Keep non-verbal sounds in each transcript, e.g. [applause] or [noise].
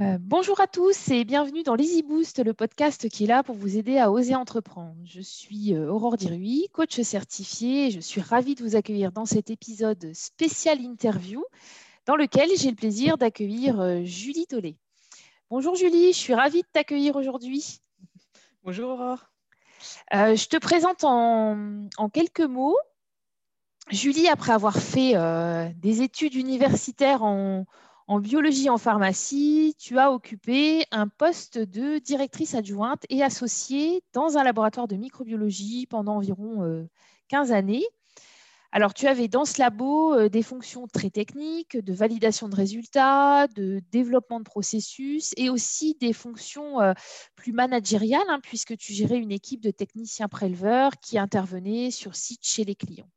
Euh, bonjour à tous et bienvenue dans l'Easy Boost, le podcast qui est là pour vous aider à oser entreprendre. Je suis euh, Aurore Dirui, coach certifié et je suis ravie de vous accueillir dans cet épisode spécial interview dans lequel j'ai le plaisir d'accueillir euh, Julie Tollet. Bonjour Julie, je suis ravie de t'accueillir aujourd'hui. Bonjour Aurore. Je te présente en, quelques mots. Julie, après avoir fait des études universitaires en, en biologie en pharmacie, tu as occupé un poste de directrice adjointe et associée dans un laboratoire de microbiologie pendant environ 15 euh, années. Alors, tu avais dans ce labo euh, des fonctions très techniques, de validation de résultats, de développement de processus et aussi des fonctions euh, plus managériales, hein, puisque tu gérais une équipe de techniciens préleveurs qui intervenaient sur site chez les clients.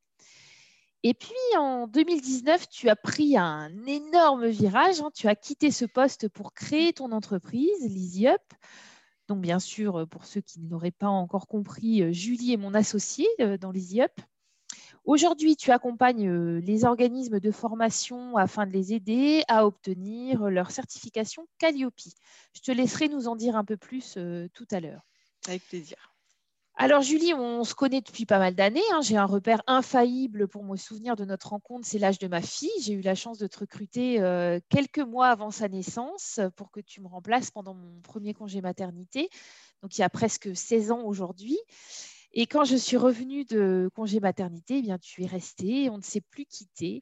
Et puis en 2019, tu as pris un énorme virage. Hein. Tu as quitté ce poste pour créer ton entreprise, LeasyUp. Donc bien sûr, pour ceux qui n'auraient pas encore compris, euh, Julie est mon associée dans LeasyUp. Aujourd'hui, tu accompagnes euh, les organismes de formation afin de les aider à obtenir leur certification Calliope. Je te laisserai nous en dire un peu plus tout à l'heure. Avec plaisir. Alors Julie, on se connaît depuis pas mal d'années. Hein. J'ai un repère infaillible pour me souvenir de notre rencontre, c'est l'âge de ma fille. J'ai eu la chance de te recruter euh, quelques mois avant sa naissance pour que tu me remplaces pendant mon premier congé maternité. Donc il y a presque 16 ans aujourd'hui. Et quand je suis revenue de congé maternité, eh bien, tu es restée, on ne s'est plus quitté.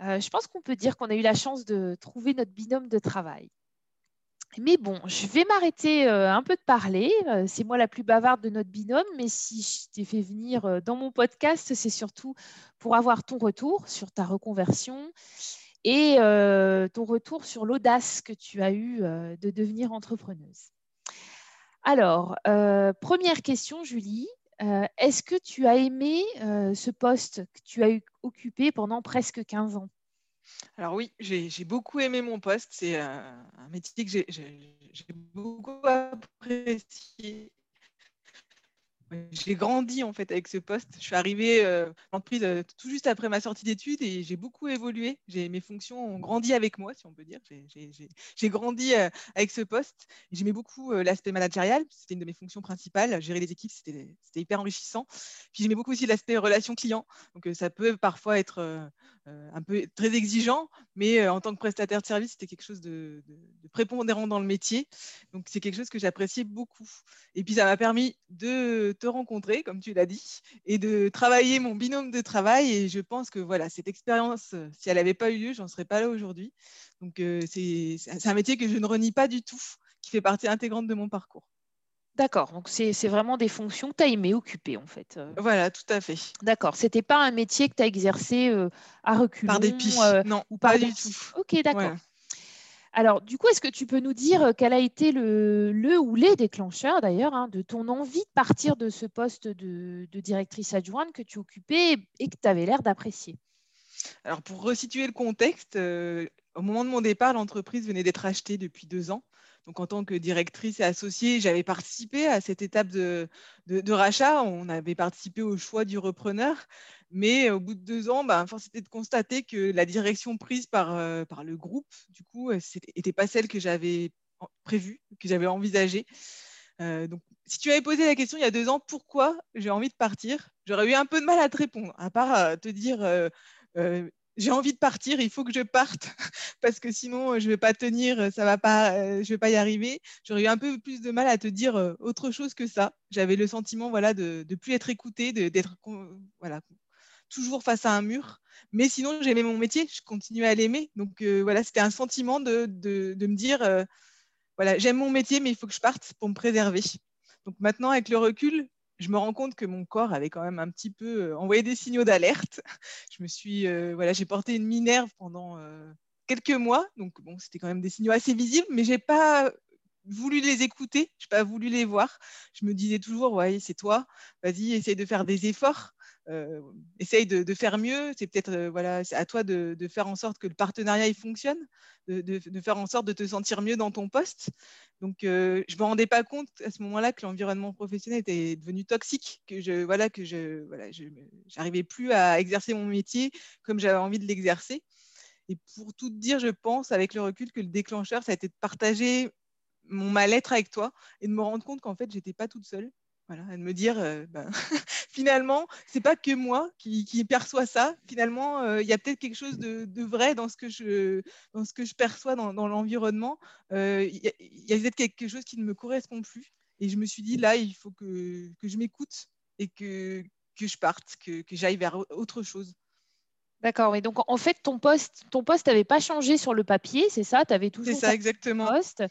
Euh, je pense qu'on peut dire qu'on a eu la chance de trouver notre binôme de travail. Mais bon, je vais m'arrêter euh, un peu de parler. Euh, c'est moi la plus bavarde de notre binôme, mais si je t'ai fait venir dans mon podcast, c'est surtout pour avoir ton retour sur ta reconversion et ton retour sur l'audace que tu as eue de devenir entrepreneuse. Alors, première question, Julie. Est-ce que tu as aimé ce poste que tu as occupé pendant presque 15 ans? Alors oui, j'ai beaucoup aimé mon poste. C'est un métier que j'ai beaucoup apprécié. J'ai grandi en fait avec ce poste. Je suis arrivée euh, en entreprise euh, tout juste après ma sortie d'études et j'ai beaucoup évolué. Mes fonctions ont grandi avec moi, si on peut dire. J'ai grandi euh, avec ce poste. J'aimais beaucoup l'aspect managérial. C'était une de mes fonctions principales. Gérer les équipes, c'était hyper enrichissant. Puis j'aimais beaucoup aussi l'aspect relation client. Donc ça peut parfois être un peu très exigeant, mais en tant que prestataire de service, c'était quelque chose de, de prépondérant dans le métier. Donc c'est quelque chose que j'appréciais beaucoup. Et puis ça m'a permis de te rencontrer, comme tu l'as dit, et de travailler mon binôme de travail. Et je pense que voilà, cette expérience, euh, si elle n'avait pas eu lieu, j'en serais pas là aujourd'hui. Donc euh, c'est un métier que je ne renie pas du tout, qui fait partie intégrante de mon parcours. D'accord, donc c'est vraiment des fonctions que tu as aimé occuper en fait. Euh. Voilà, tout à fait. D'accord, c'était pas un métier que tu as exercé à reculons Par dépit, non, ou pas du tout. Ok, d'accord. Alors, du coup, est-ce que tu peux nous dire euh, quel a été le, ou les déclencheurs d'ailleurs hein, de ton envie de partir de ce poste de, directrice adjointe que tu occupais et que tu avais l'air d'apprécier? Alors, pour resituer le contexte, euh, au moment de mon départ, l'entreprise venait d'être achetée depuis deux ans. Donc, en tant que directrice et associée, j'avais participé à cette étape de, rachat. On avait participé au choix du repreneur. Mais au bout de deux ans, bah, force était de constater que la direction prise par, euh, par le groupe, du coup, n'était pas celle que j'avais prévue, que j'avais envisagée. Euh, donc, si tu avais posé la question il y a deux ans, pourquoi j'ai envie de partir, j'aurais eu un peu de mal à te répondre, à part euh, te dire j'ai envie de partir, il faut que je parte [laughs] parce que sinon je vais pas tenir, ça va pas, je vais pas y arriver. J'aurais eu un peu plus de mal à te dire autre chose que ça. J'avais le sentiment voilà de ne plus être écoutée, d'être voilà toujours face à un mur. Mais sinon j'aimais mon métier, je continuais à l'aimer. Donc voilà, c'était un sentiment de, de, me dire voilà j'aime mon métier, mais il faut que je parte pour me préserver. Donc maintenant avec le recul, je me rends compte que mon corps avait quand même un petit peu euh, envoyé des signaux d'alerte. [laughs] Je me suis, euh, voilà, j'ai porté une minerve pendant euh, quelques mois, donc bon, c'était quand même des signaux assez visibles, mais j'ai pas voulu les écouter, j'ai pas voulu les voir. Je me disais toujours, ouais, c'est toi, vas-y, essaye de faire des efforts. Essaye de, faire mieux. C'est peut-être voilà, à toi de, faire en sorte que le partenariat il fonctionne, de, faire en sorte de te sentir mieux dans ton poste. Donc, je ne me rendais pas compte à ce moment-là que l'environnement professionnel était devenu toxique, que je voilà que je voilà, j'arrivais plus à exercer mon métier comme j'avais envie de l'exercer. Et pour tout dire, je pense avec le recul que le déclencheur, ça a été de partager mon mal-être avec toi et de me rendre compte qu'en fait, j'étais pas toute seule. Voilà, de me dire, euh, ben, [laughs] finalement, c'est pas que moi qui, qui perçois ça. Finalement, euh, il y a peut-être quelque chose de, de, vrai dans ce que je, dans ce que je perçois dans, dans l'environnement. Euh, il y a, peut-être quelque chose qui ne me correspond plus. Et je me suis dit, là, il faut que, que je m'écoute et que, que je parte, que, que j'aille vers autre chose. D'accord, et donc en fait, ton poste ton poste n'avait pas changé sur le papier, c'est ça? Tu avais toujours ça, exactement. poste.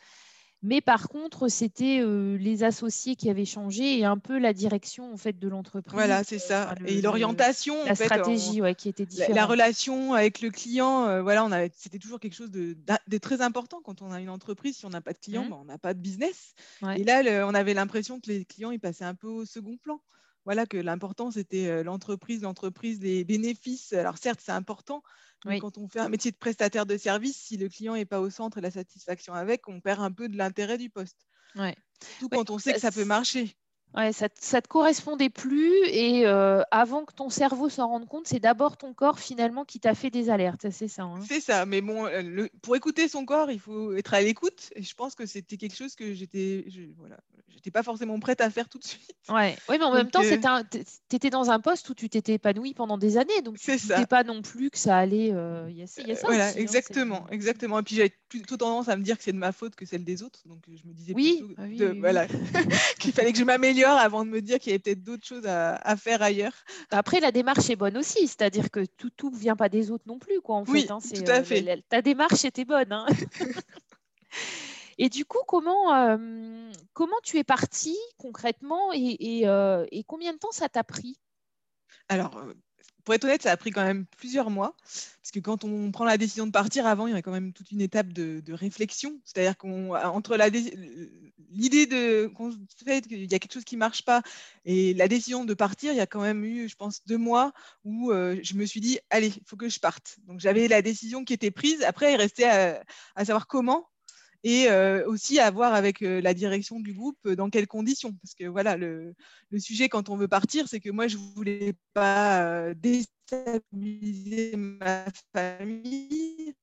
Mais par contre, c'était euh, les associés qui avaient changé et un peu la direction en fait de l'entreprise. Voilà, c'est ça. et l'orientation, la stratégie, qui était différente. La, relation avec le client, euh, voilà, on avait, c'était toujours quelque chose de, très important quand on a une entreprise. Si on n'a pas de clients, mmh. ben, on n'a pas de business. Et là, on avait l'impression que les clients, ils passaient un peu au second plan voilà que l'important c'était l'entreprise, l'entreprise, les bénéfices. Alors certes, c'est important, mais quand on fait un métier de prestataire de service, si le client n'est pas au centre et la satisfaction avec, on perd un peu de l'intérêt du poste. Ouais. Tout quand on sait que ça peut marcher. Ouais, ça ne te correspondait plus et euh, avant que ton cerveau s'en rende compte, c'est d'abord ton corps finalement qui t'a fait des alertes, c'est ça. Hein. c'est ça, mais bon, euh, pour écouter son corps, il faut être à l'écoute et je pense que c'était quelque chose que j'étais, voilà, j'étais pas forcément prête à faire tout de suite. Ouais, oui, mais en même temps, euh... tu étais dans un poste où tu t'étais épanoui pendant des années, donc tu ne pas non plus que ça allait. Euh, y, a, ça. Voilà, hein, exactement, exactement. Et puis j'avais plutôt tendance à me dire que c'est de ma faute que celle des autres, donc je me disais oui, plutôt ah voilà, [laughs] qu'il fallait que je m'améliore avant de me dire qu'il y avait peut-être d'autres choses à, faire ailleurs. Après, la démarche est bonne aussi, c'est-à-dire que tout ne vient pas des autres non plus. Quoi, en oui, fait, hein, tout à fait. ta démarche était bonne. Hein. [laughs] [laughs] et du coup, comment, euh, comment tu es partie concrètement et, euh, et, combien de temps ça t'a pris? Alors, euh, pour être honnête, ça a pris quand même plusieurs mois. Parce que quand on prend la décision de partir, avant, il y avait quand même toute une étape de, réflexion. C'est-à-dire qu'entre l'idée qu'on fait qu'il y a quelque chose qui ne marche pas et la décision de partir, il y a quand même eu, je pense, deux mois où euh, je me suis dit, allez, il faut que je parte. Donc j'avais la décision qui était prise. Après, il restait à savoir comment et euh, aussi à voir avec euh, la direction du groupe euh, dans quelles conditions. Parce que voilà, le, sujet quand on veut partir, c'est que moi, je ne voulais pas déstabiliser ma famille.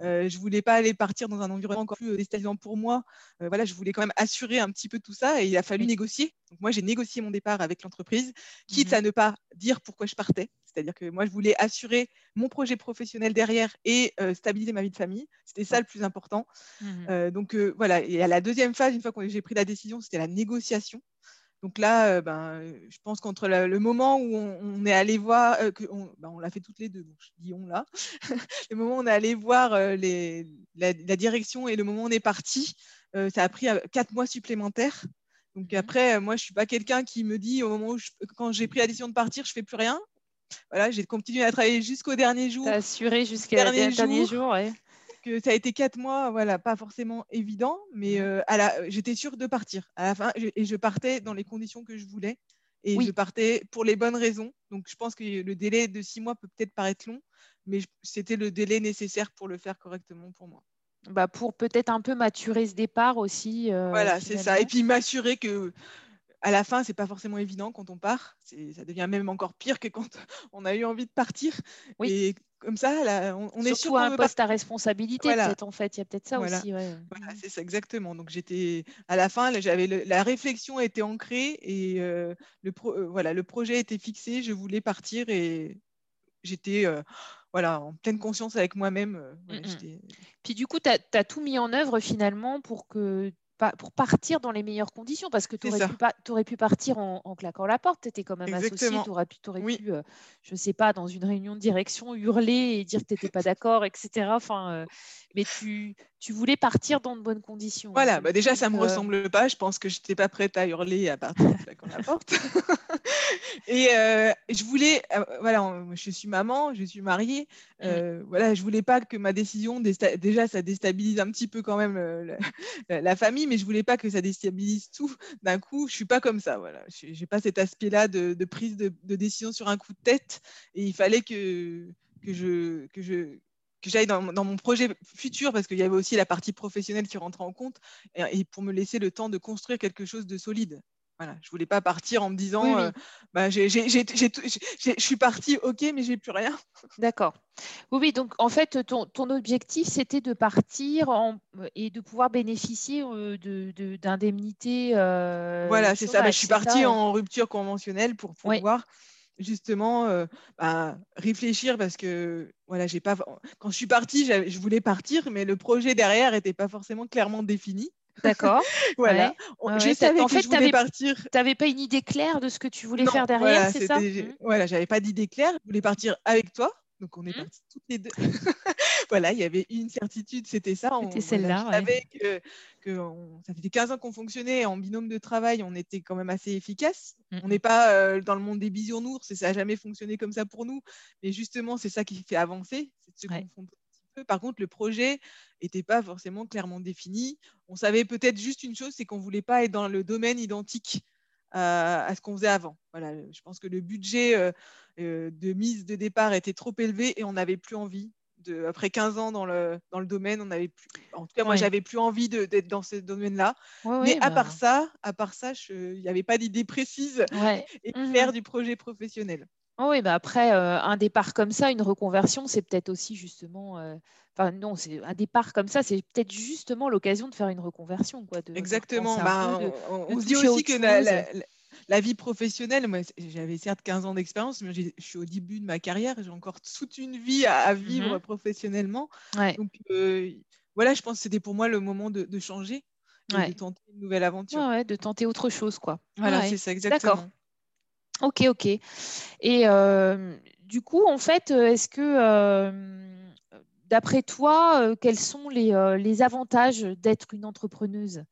je ne voulais pas aller partir dans un environnement encore plus déstabilisant pour moi. voilà, je voulais quand même assurer un petit peu tout ça et il a fallu négocier. Donc moi, j'ai négocié mon départ avec l'entreprise, quitte mmh à ne pas dire pourquoi je partais. C'est-à-dire que moi, je voulais assurer mon projet professionnel derrière et euh, stabiliser ma vie de famille. C'était ça le plus important. Mmh euh, donc euh, voilà, et à la deuxième phase, une fois que j'ai pris la décision, c'était la négociation. Donc là, ben, je pense qu'entre le moment où on, est allé voir, ben, on, l'a fait toutes les deux, donc je dis on là, [laughs] le moment où on est allé voir les, la, direction et le moment où on est parti, ça a pris quatre mois supplémentaires. Donc mmh après, moi, je ne suis pas quelqu'un qui me dit au moment où, quand j'ai pris la décision de partir, je ne fais plus rien voilà, j'ai continué à travailler jusqu'au dernier jour. assuré jusqu'au dernier, dernier, jour. Que ça a été quatre mois, voilà, pas forcément évident, mais euh, j'étais sûre de partir à la fin et je partais dans les conditions que je voulais et je partais pour les bonnes raisons. Donc je pense que le délai de six mois peut peut-être paraître long, mais c'était le délai nécessaire pour le faire correctement pour moi. Bah pour peut-être un peu maturer ce départ aussi. Euh, voilà, c'est ça. Et puis m'assurer que à la fin, c'est pas forcément évident quand on part. Ça devient même encore pire que quand [laughs] on a eu envie de partir. Oui. Et comme ça, on, est sur un poste à responsabilité, peut-être en fait. Il y a peut-être ça aussi. Voilà, c'est ça exactement. Donc j'étais à la fin, j'avais la réflexion était ancrée et euh, le euh, voilà, le projet était fixé. Je voulais partir et j'étais euh, voilà, en pleine conscience avec moi-même. Mmh, mmh. Puis du coup, tu as, as, tout mis en œuvre finalement pour que pour partir dans les meilleures conditions, parce que tu aurais, pu partir en, claquant la porte, tu étais quand même associé, tu aurais pu, aurais pu euh, je ne sais pas, dans une réunion de direction, hurler et dire que tu n'étais pas d'accord, etc. Enfin, euh, mais tu, tu voulais partir dans de bonnes conditions. Voilà, bah déjà, ça ne me euh, ressemble pas. Je pense que je n'étais pas prête à hurler à partir de la porte. [laughs] et euh, je voulais, euh, voilà, je suis maman, je suis mariée. Mmh. voilà, je voulais pas que ma décision, déjà, ça déstabilise un petit peu quand même [laughs] la, famille, mais je voulais pas que ça déstabilise tout d'un coup. Je suis pas comme ça, voilà. J'ai pas cet aspect-là de, prise de, de, décision sur un coup de tête. Et il fallait que que je que je que j'aille dans, mon projet futur, parce qu'il y avait aussi la partie professionnelle qui rentrait en compte, et, pour me laisser le temps de construire quelque chose de solide. Voilà, je voulais pas partir en me disant, euh, bah, je suis partie, ok, mais j'ai plus rien. [laughs] D'accord. Oui, oui, donc en fait, ton, ton objectif, c'était de partir en, et de pouvoir bénéficier euh, d'indemnités. Euh, voilà, c'est ça. Bah, je suis partie en rupture conventionnelle pour pouvoir justement euh, bah, réfléchir parce que voilà, j'ai pas quand je suis partie, je voulais partir, mais le projet derrière n'était pas forcément clairement défini. D'accord. [laughs] voilà. je savais en que fait, je voulais partir. Tu n'avais pas une idée claire de ce que tu voulais faire derrière, c'est ça? mmh. Voilà, j'avais pas d'idée claire. Je voulais partir avec toi. Donc on est mmh. partis toutes les deux. [laughs] voilà, il y avait une certitude, c'était ça. C'était celle-là. Je savais que, que ça faisait 15 ans qu'on fonctionnait en binôme de travail, on était quand même assez efficace. Mmh. On n'est pas euh, dans le monde des bisounours et ça n'a jamais fonctionné comme ça pour nous. Mais justement, c'est ça qui fait avancer, c'est de se confondre un petit peu. Par contre, le projet n'était pas forcément clairement défini. On savait peut-être juste une chose, c'est qu'on ne voulait pas être dans le domaine identique à, ce qu'on faisait avant. Voilà, je pense que le budget euh, euh, de mise de départ était trop élevé et on n'avait plus envie. De, après 15 ans dans le, dans le domaine, on avait plus, en tout cas, moi, j'avais plus envie d'être dans ce domaine-là. Mais à bah part ça, à part ça, il n'y avait pas d'idée précise et claire mmh du projet professionnel. Oh oui, bah après, euh, un départ comme ça, une reconversion, c'est peut-être aussi justement. Enfin, non, c'est un départ comme ça, c'est peut-être justement l'occasion de faire une reconversion. Quoi, Exactement. Bah, on, se dit aussi que la, la vie professionnelle, moi, j'avais certes 15 ans d'expérience, mais je suis au début de ma carrière, j'ai encore toute une vie à, vivre mmh professionnellement. Donc, euh, voilà, je pense que c'était pour moi le moment de, changer, de tenter une nouvelle aventure. Ouais, de tenter autre chose, quoi. Voilà, c'est ça, exactement. D'accord. Ok, ok. Et euh, du coup, en fait, est-ce que, euh, d'après toi, quels sont les avantages d'être une entrepreneuse?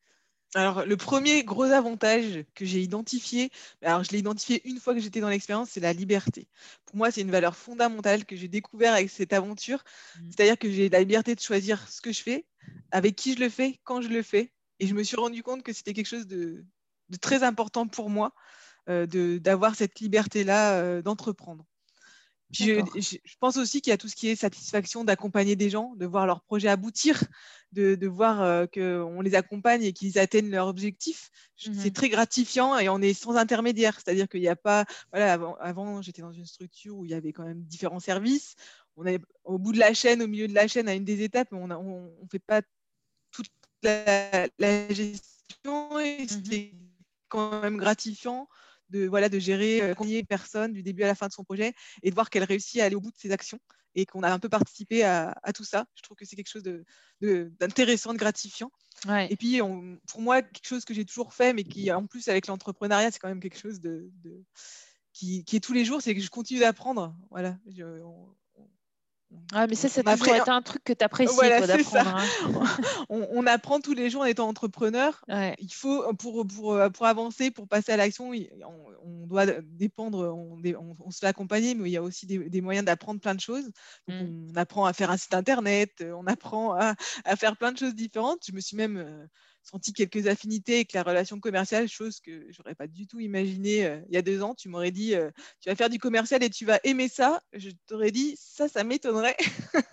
Alors, le premier gros avantage que j'ai identifié, alors je l'ai identifié une fois que j'étais dans l'expérience, c'est la liberté. Pour moi, c'est une valeur fondamentale que j'ai découvert avec cette aventure. Mmh. C'est-à-dire que j'ai la liberté de choisir ce que je fais, avec qui je le fais, quand je le fais. Et je me suis rendu compte que c'était quelque chose de, très important pour moi, euh, d'avoir cette liberté-là euh, d'entreprendre. Je, pense aussi qu'il y a tout ce qui est satisfaction d'accompagner des gens, de voir leur projet aboutir, de, voir euh, qu'on les accompagne et qu'ils atteignent leur objectif. Mmh c'est très gratifiant et on est sans intermédiaire. C'est-à-dire qu'il n'y a pas. Voilà, avant, j'étais dans une structure où il y avait quand même différents services. On est au bout de la chaîne, au milieu de la chaîne, à une des étapes, mais on ne fait pas toute la, gestion et mmh c'est quand même gratifiant de, voilà, de gérer euh, combien de personnes du début à la fin de son projet et de voir qu'elle réussit à aller au bout de ses actions et qu'on a un peu participé à, tout ça. Je trouve que c'est quelque chose d'intéressant, de, de, gratifiant. Et puis, pour moi, quelque chose que j'ai toujours fait, mais qui, en plus, avec l'entrepreneuriat, c'est quand même quelque chose de, qui, qui, est tous les jours, c'est que je continue d'apprendre. Voilà. Ah, mais ça, ça a toujours été un truc que tu apprécies d'apprendre. Hein. [laughs] on, apprend tous les jours en étant entrepreneur. Il faut, pour, pour, pour, avancer, pour passer à l'action, on, doit dépendre, on, se fait accompagner, mais il y a aussi des, moyens d'apprendre plein de choses. Mmh. On apprend à faire un site internet, on apprend à, à, faire plein de choses différentes. Je me suis même euh, senti quelques affinités avec la relation commerciale, chose que j'aurais pas du tout imaginé euh, il y a deux ans. Tu m'aurais dit, euh, tu vas faire du commercial et tu vas aimer ça. Je t'aurais dit, ça, ça m'étonnerait.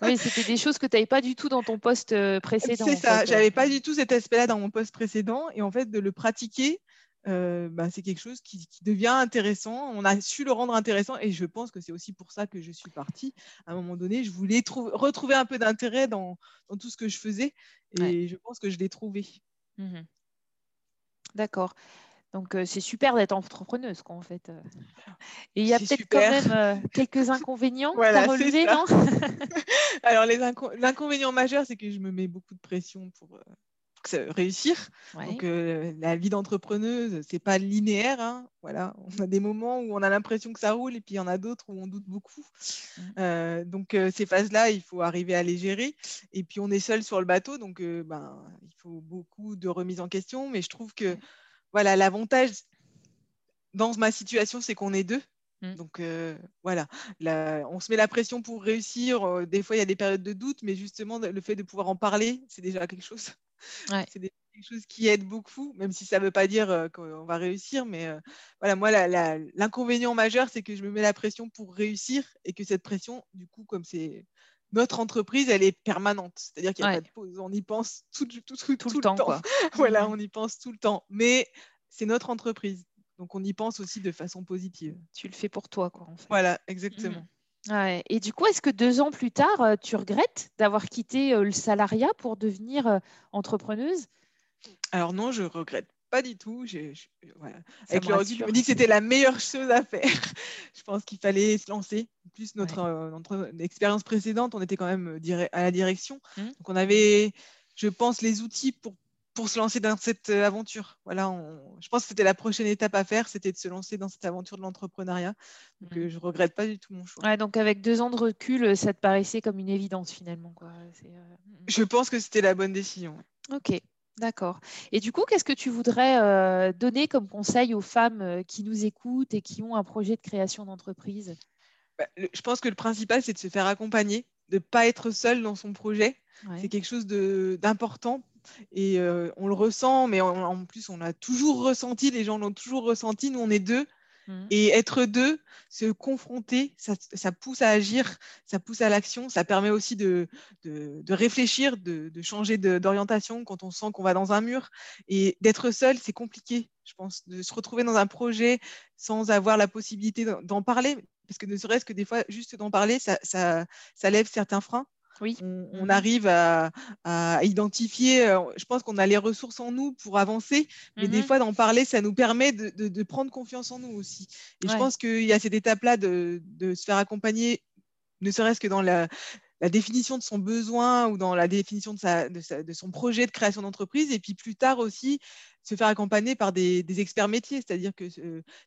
oui, c'était des choses que tu n'avais pas du tout dans ton poste euh, précédent. C'est ça, j'avais pas du tout cet aspect-là dans mon poste précédent. Et en fait, de le pratiquer, bah, c'est quelque chose qui, devient intéressant. On a su le rendre intéressant et je pense que c'est aussi pour ça que je suis partie. À un moment donné, je voulais retrouver un peu d'intérêt dans, tout ce que je faisais et je pense que je l'ai trouvé. Mmh D'accord. Donc, c'est super d'être entrepreneuse, quoi, en fait. [laughs] Et il y a peut-être quand même quelques [laughs] inconvénients à relever, non? [laughs] Alors, l'inconvénient majeur, c'est que je me mets beaucoup de pression pour, réussir. Donc, la vie d'entrepreneuse, c'est pas linéaire. Hein. Voilà, on a des moments où on a l'impression que ça roule et puis il y en a d'autres où on doute beaucoup. Mmh. donc, ces phases-là, il faut arriver à les gérer. Et puis, on est seul sur le bateau, donc ben, il faut beaucoup de remise en question. Mais je trouve que voilà, l'avantage dans ma situation, c'est qu'on est deux. Mmh. Donc voilà, on se met la pression pour réussir. des fois, il y a des périodes de doute, mais justement, le fait de pouvoir en parler, c'est déjà quelque chose. C'est quelque chose qui aide beaucoup, même si ça ne veut pas dire qu'on va réussir. Mais voilà, moi, l'inconvénient majeur, c'est que je me mets la pression pour réussir et que cette pression, du coup, comme c'est notre entreprise, elle est permanente. C'est-à-dire qu'il n'y a pas de pause. On y pense tout, tout, tout, tout le temps. [laughs] voilà, mmh. on y pense tout le temps. Mais c'est notre entreprise. Donc, on y pense aussi de façon positive. Tu le fais pour toi, quoi. En fait. Voilà, exactement. Mmh. Et du coup, est-ce que deux ans plus tard, euh, tu regrettes d'avoir quitté euh, le salariat pour devenir euh, entrepreneuse? Alors non, je regrette pas du tout. Avec le recul, je me dis que c'était la meilleure chose à faire. [laughs] je pense qu'il fallait se lancer. En plus, notre, expérience précédente, on était quand même à la direction. Mmh. Donc on avait, je pense, les outils pour pour se lancer dans cette euh, aventure. Voilà, je pense que c'était la prochaine étape à faire, c'était de se lancer dans cette aventure de l'entrepreneuriat. Donc, euh, mmh. je ne regrette pas du tout mon choix. donc, avec deux ans de recul, euh, ça te paraissait comme une évidence finalement. Quoi. Mmh, mmh. Je pense que c'était la bonne décision. Ok. D'accord. Et du coup, qu'est-ce que tu voudrais donner comme conseil aux femmes qui nous écoutent et qui ont un projet de création d'entreprise? Bah, Je pense que le principal, c'est de se faire accompagner, de ne pas être seul dans son projet. C'est quelque chose d'important et on le ressent, mais en, plus, on l'a toujours ressenti, les gens l'ont toujours ressenti. Nous, on est deux. Mmh. Et être deux, se confronter, ça, pousse à agir, ça pousse à l'action, ça permet aussi de, de, réfléchir, de, de changer d'orientation quand on sent qu'on va dans un mur. Et d'être seul, c'est compliqué, je pense, de se retrouver dans un projet sans avoir la possibilité d'en parler, parce que ne serait-ce que des fois, juste d'en parler, ça, ça, ça lève certains freins. Oui. On, mmh arrive à, identifier, euh, je pense qu'on a les ressources en nous pour avancer, mais des mmh fois d'en parler, ça nous permet de, prendre confiance en nous aussi. Et je pense qu'il y a cette étape-là de, se faire accompagner, ne serait-ce que dans la, définition de son besoin ou dans la définition de, de son projet de création d'entreprise, et puis plus tard aussi se faire accompagner par des, experts métiers. C'est-à-dire que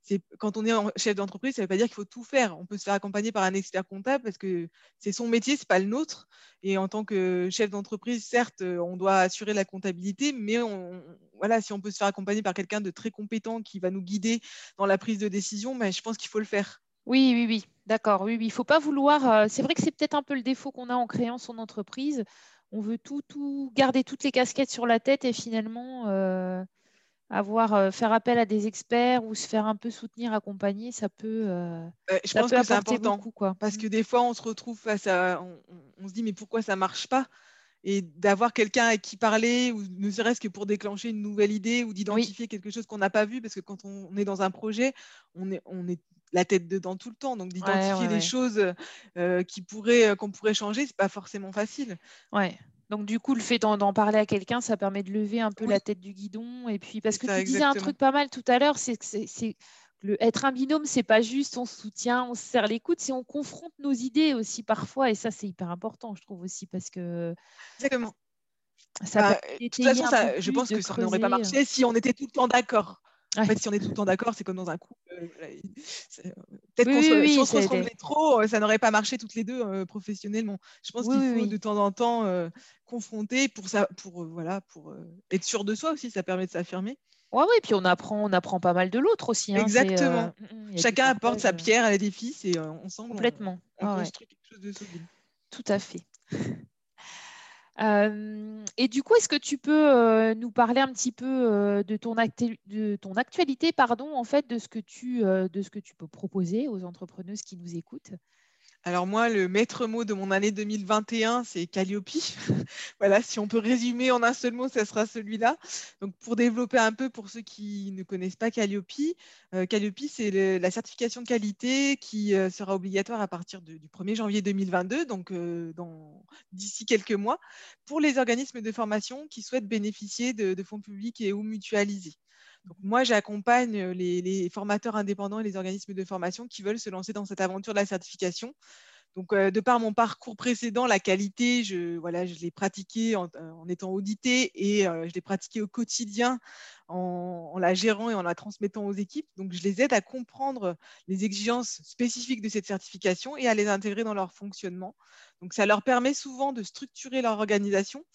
c'est, quand on est chef d'entreprise, ça ne veut pas dire qu'il faut tout faire. On peut se faire accompagner par un expert comptable parce que c'est son métier, ce n'est pas le nôtre. Et en tant que chef d'entreprise, certes, on doit assurer la comptabilité, mais on, voilà, si on peut se faire accompagner par quelqu'un de très compétent qui va nous guider dans la prise de décision, mais je pense qu'il faut le faire. Oui, oui, oui, d'accord. Oui, oui. Il ne faut pas vouloir. Euh, c'est vrai que c'est peut-être un peu le défaut qu'on a en créant son entreprise. On veut tout, tout garder toutes les casquettes sur la tête et finalement, euh, avoir euh, faire appel à des experts ou se faire un peu soutenir, accompagner, ça peut. Euh, je pense que c'est important quoi. parce que mmh. des fois on se retrouve face à, on, se dit mais pourquoi ça marche pas? Et d'avoir quelqu'un à qui parler ou ne serait-ce que pour déclencher une nouvelle idée ou d'identifier quelque chose qu'on n'a pas vu parce que quand on est dans un projet, on est, on est la tête dedans tout le temps. Donc d'identifier des choses euh, qui pourraient, qu'on pourrait changer, c'est pas forcément facile. Ouais. Donc, du coup, le fait d'en parler à quelqu'un, ça permet de lever un peu la tête du guidon. Et puis, parce que tu disais un truc pas mal tout à l'heure, c'est que le, être un binôme, c'est pas juste on se soutient, on se serre les coudes, c'est on confronte nos idées aussi parfois. Et ça, c'est hyper important, je trouve aussi, parce que. Exactement. Ça bah, de toute façon, je pense que ça n'aurait pas marché euh. si on était tout le temps d'accord. En fait, si on est tout le temps d'accord, c'est comme dans un couple. Euh, peut-être qu'on se, si on se ressemblait trop, euh, ça n'aurait pas marché toutes les deux euh, professionnellement. Je pense qu'il faut de temps en temps confronter pour, ça, pour, voilà, pour être sûr de soi aussi, ça permet de s'affirmer. Oui, oui, puis on apprend, on apprend pas mal de l'autre aussi. Hein, Exactement. Mm, mm, Chacun apporte sa pierre à l'édifice et ensemble, Complètement. on, construit quelque chose de solide. Tout à fait et du coup, est-ce que tu peux nous parler un petit peu de, ton de, ton actualité, pardon, en fait, de ce, que tu, de ce que tu peux proposer aux entrepreneuses qui nous écoutent? Alors moi, le maître mot de mon année 2021, c'est Calliope. [laughs] voilà, si on peut résumer en un seul mot, ça sera celui-là. Donc pour développer un peu pour ceux qui ne connaissent pas Calliope, euh, Calliope, c'est la certification de qualité qui euh, sera obligatoire à partir du 1er janvier 2022, donc euh, d'ici quelques mois, pour les organismes de formation qui souhaitent bénéficier de fonds publics et ou mutualisés moi, j'accompagne les, formateurs indépendants et les organismes de formation qui veulent se lancer dans cette aventure de la certification Donc, de par mon parcours précédent, la qualité, je, voilà, je l'ai pratiquée en, étant audité et je l'ai pratiquée au quotidien en, la gérant et en la transmettant aux équipes. Donc, je les aide à comprendre les exigences spécifiques de cette certification et à les intégrer dans leur fonctionnement. Donc, ça leur permet souvent de structurer leur organisation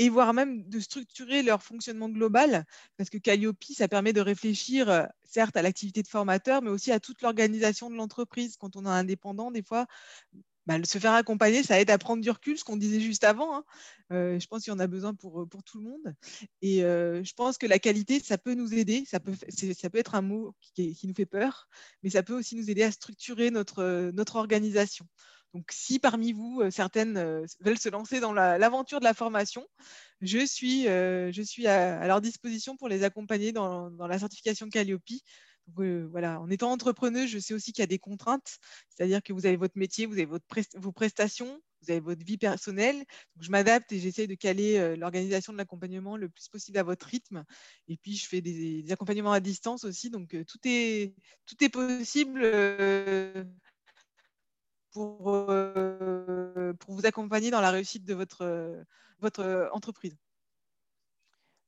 et voire même de structurer leur fonctionnement global, parce que Calliope, ça permet de réfléchir, certes, à l'activité de formateur, mais aussi à toute l'organisation de l'entreprise. Quand on est indépendant, des fois, bah, se faire accompagner, ça aide à prendre du recul, ce qu'on disait juste avant. Hein. je pense qu'il y en a besoin pour, pour tout le monde. Et je pense que la qualité, ça peut nous aider. Ça peut, ça peut être un mot qui, qui, nous fait peur, mais ça peut aussi nous aider à structurer notre, notre organisation. Donc, si parmi vous, euh, certaines euh, veulent se lancer dans l'aventure de la formation, je suis, euh, à, leur disposition pour les accompagner dans, la certification Calliope. en étant entrepreneuse, je sais aussi qu'il y a des contraintes, c'est-à-dire que vous avez votre métier, vous avez vos prestations, vous avez votre vie personnelle. Je m'adapte et j'essaie de caler l'organisation de l'accompagnement le plus possible à votre rythme. Et puis, je fais des, accompagnements à distance aussi. Donc, tout est possible pour, euh, pour vous accompagner dans la réussite de votre, votre entreprise.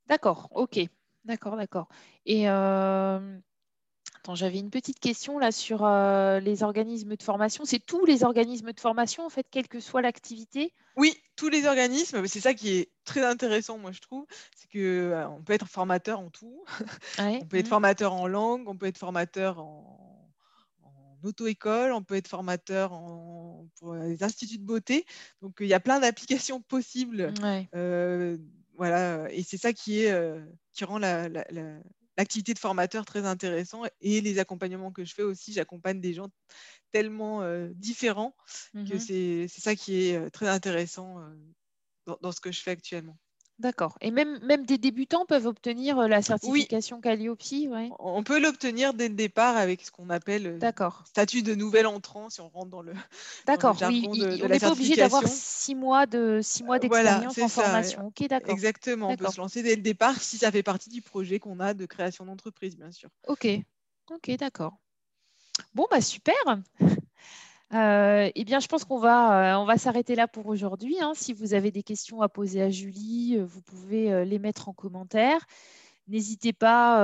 D'accord, ok. D'accord, d'accord. Et euh, j'avais une petite question là sur euh, les organismes de formation. C'est tous les organismes de formation, en fait, quelle que soit l'activité? Oui, tous les organismes. C'est ça qui est très intéressant, moi, je trouve. C'est qu'on on peut être formateur en tout. [laughs] on peut être mmh. formateur en langue, on peut être formateur en auto-école, on peut être formateur pour les instituts de beauté. Donc, il y a plein d'applications possibles. Euh, voilà, et c'est ça qui, est, euh, qui rend l'activité de formateur très intéressant. Et les accompagnements que je fais aussi, j'accompagne des gens tellement euh, différents que mmh c'est ça qui est très intéressant dans, ce que je fais actuellement. D'accord. Et même, même des débutants peuvent obtenir euh, la certification Calliope On peut l'obtenir dès le départ avec ce qu'on appelle euh, statut de nouvel entrant, si on rentre dans le. D'accord, oui. on n'est pas obligé d'avoir six mois de mois d'expérience en formation. D'accord. Exactement. On peut se lancer dès le départ si ça fait partie du projet qu'on a de création d'entreprise, bien sûr. Ok, ok, d'accord. Bon, bah super. Euh, eh bien, je pense qu'on va, euh, s'arrêter là pour aujourd'hui. Hein. Si vous avez des questions à poser à Julie, euh, vous pouvez les mettre en commentaire. N'hésitez pas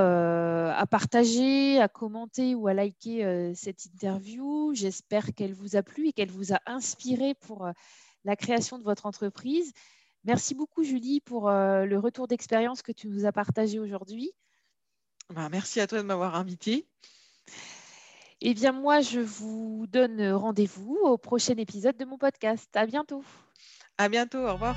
à partager, à commenter ou à liker cette interview. J'espère qu'elle vous a plu et qu'elle vous a inspiré pour la création de votre entreprise. Merci beaucoup, Julie, pour le retour d'expérience que tu nous as partagé aujourd'hui. Ben, merci à toi de m'avoir invité. Eh bien, moi, je vous donne rendez-vous au prochain épisode de mon podcast. À bientôt. À bientôt. Au revoir.